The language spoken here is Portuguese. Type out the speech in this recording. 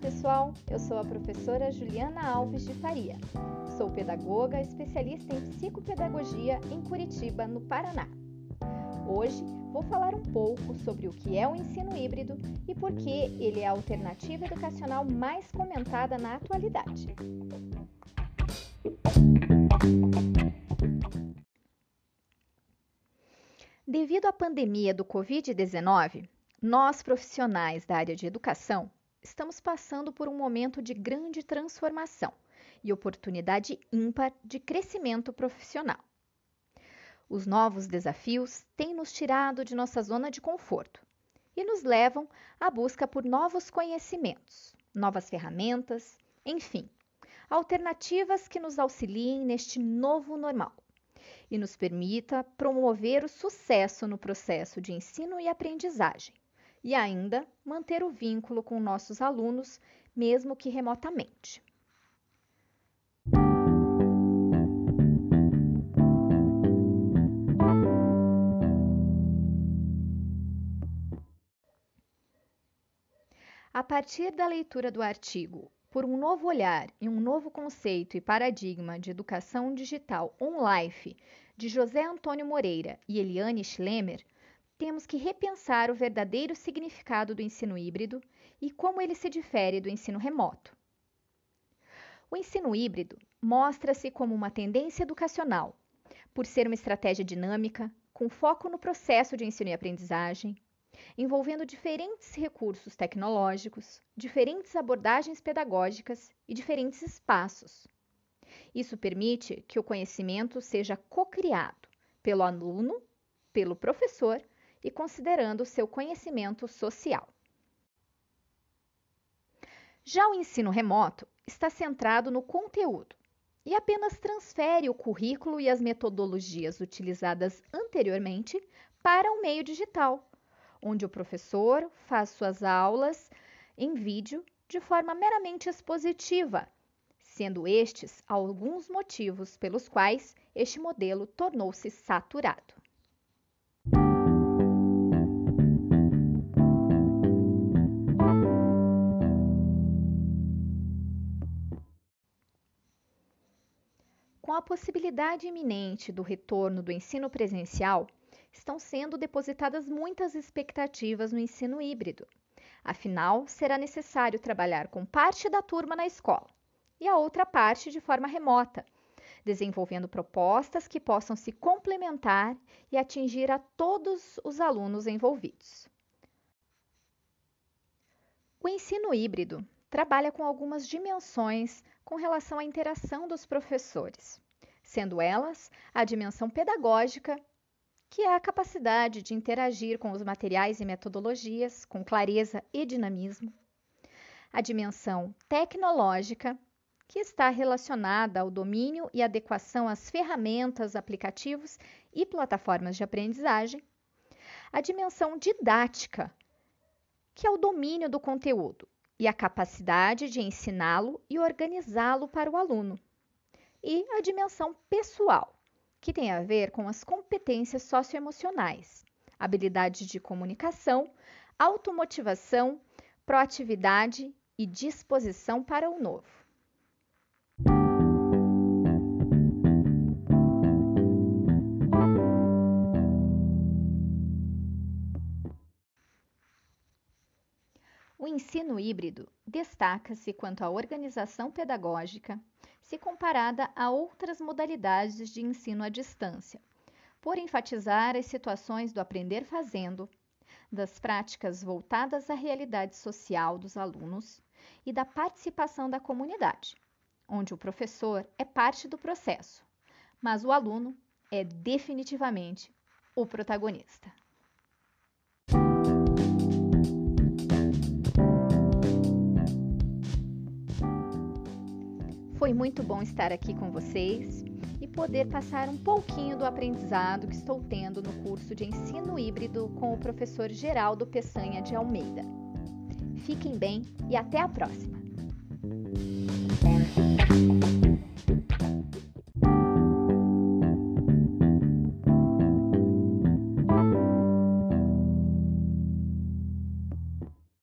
pessoal, eu sou a professora Juliana Alves de Faria. Sou pedagoga, especialista em psicopedagogia em Curitiba, no Paraná. Hoje vou falar um pouco sobre o que é o ensino híbrido e por que ele é a alternativa educacional mais comentada na atualidade. Devido à pandemia do Covid-19, nós profissionais da área de educação estamos passando por um momento de grande transformação e oportunidade ímpar de crescimento profissional. Os novos desafios têm nos tirado de nossa zona de conforto e nos levam à busca por novos conhecimentos, novas ferramentas, enfim, alternativas que nos auxiliem neste novo normal e nos permita promover o sucesso no processo de ensino e aprendizagem e ainda manter o vínculo com nossos alunos, mesmo que remotamente. A partir da leitura do artigo Por um novo olhar e um novo conceito e paradigma de educação digital on-life, de José Antônio Moreira e Eliane Schlemmer, temos que repensar o verdadeiro significado do ensino híbrido e como ele se difere do ensino remoto. O ensino híbrido mostra-se como uma tendência educacional, por ser uma estratégia dinâmica, com foco no processo de ensino e aprendizagem, envolvendo diferentes recursos tecnológicos, diferentes abordagens pedagógicas e diferentes espaços. Isso permite que o conhecimento seja co-criado pelo aluno, pelo professor e considerando seu conhecimento social. Já o ensino remoto está centrado no conteúdo e apenas transfere o currículo e as metodologias utilizadas anteriormente para o meio digital, onde o professor faz suas aulas em vídeo de forma meramente expositiva, sendo estes alguns motivos pelos quais este modelo tornou-se saturado. A possibilidade iminente do retorno do ensino presencial, estão sendo depositadas muitas expectativas no ensino híbrido. Afinal, será necessário trabalhar com parte da turma na escola e a outra parte de forma remota, desenvolvendo propostas que possam se complementar e atingir a todos os alunos envolvidos. O ensino híbrido trabalha com algumas dimensões com relação à interação dos professores, sendo elas a dimensão pedagógica, que é a capacidade de interagir com os materiais e metodologias com clareza e dinamismo, a dimensão tecnológica, que está relacionada ao domínio e adequação às ferramentas, aplicativos e plataformas de aprendizagem, a dimensão didática, que é o domínio do conteúdo, e a capacidade de ensiná-lo e organizá-lo para o aluno. E a dimensão pessoal, que tem a ver com as competências socioemocionais, habilidades de comunicação, automotivação, proatividade e disposição para o novo. O ensino híbrido destaca-se quanto à organização pedagógica, se comparada a outras modalidades de ensino à distância, por enfatizar as situações do aprender fazendo, das práticas voltadas à realidade social dos alunos e da participação da comunidade, onde o professor é parte do processo, mas o aluno é definitivamente o protagonista. Foi muito bom estar aqui com vocês e poder passar um pouquinho do aprendizado que estou tendo no curso de ensino híbrido com o professor Geraldo Peçanha de Almeida. Fiquem bem e até a próxima!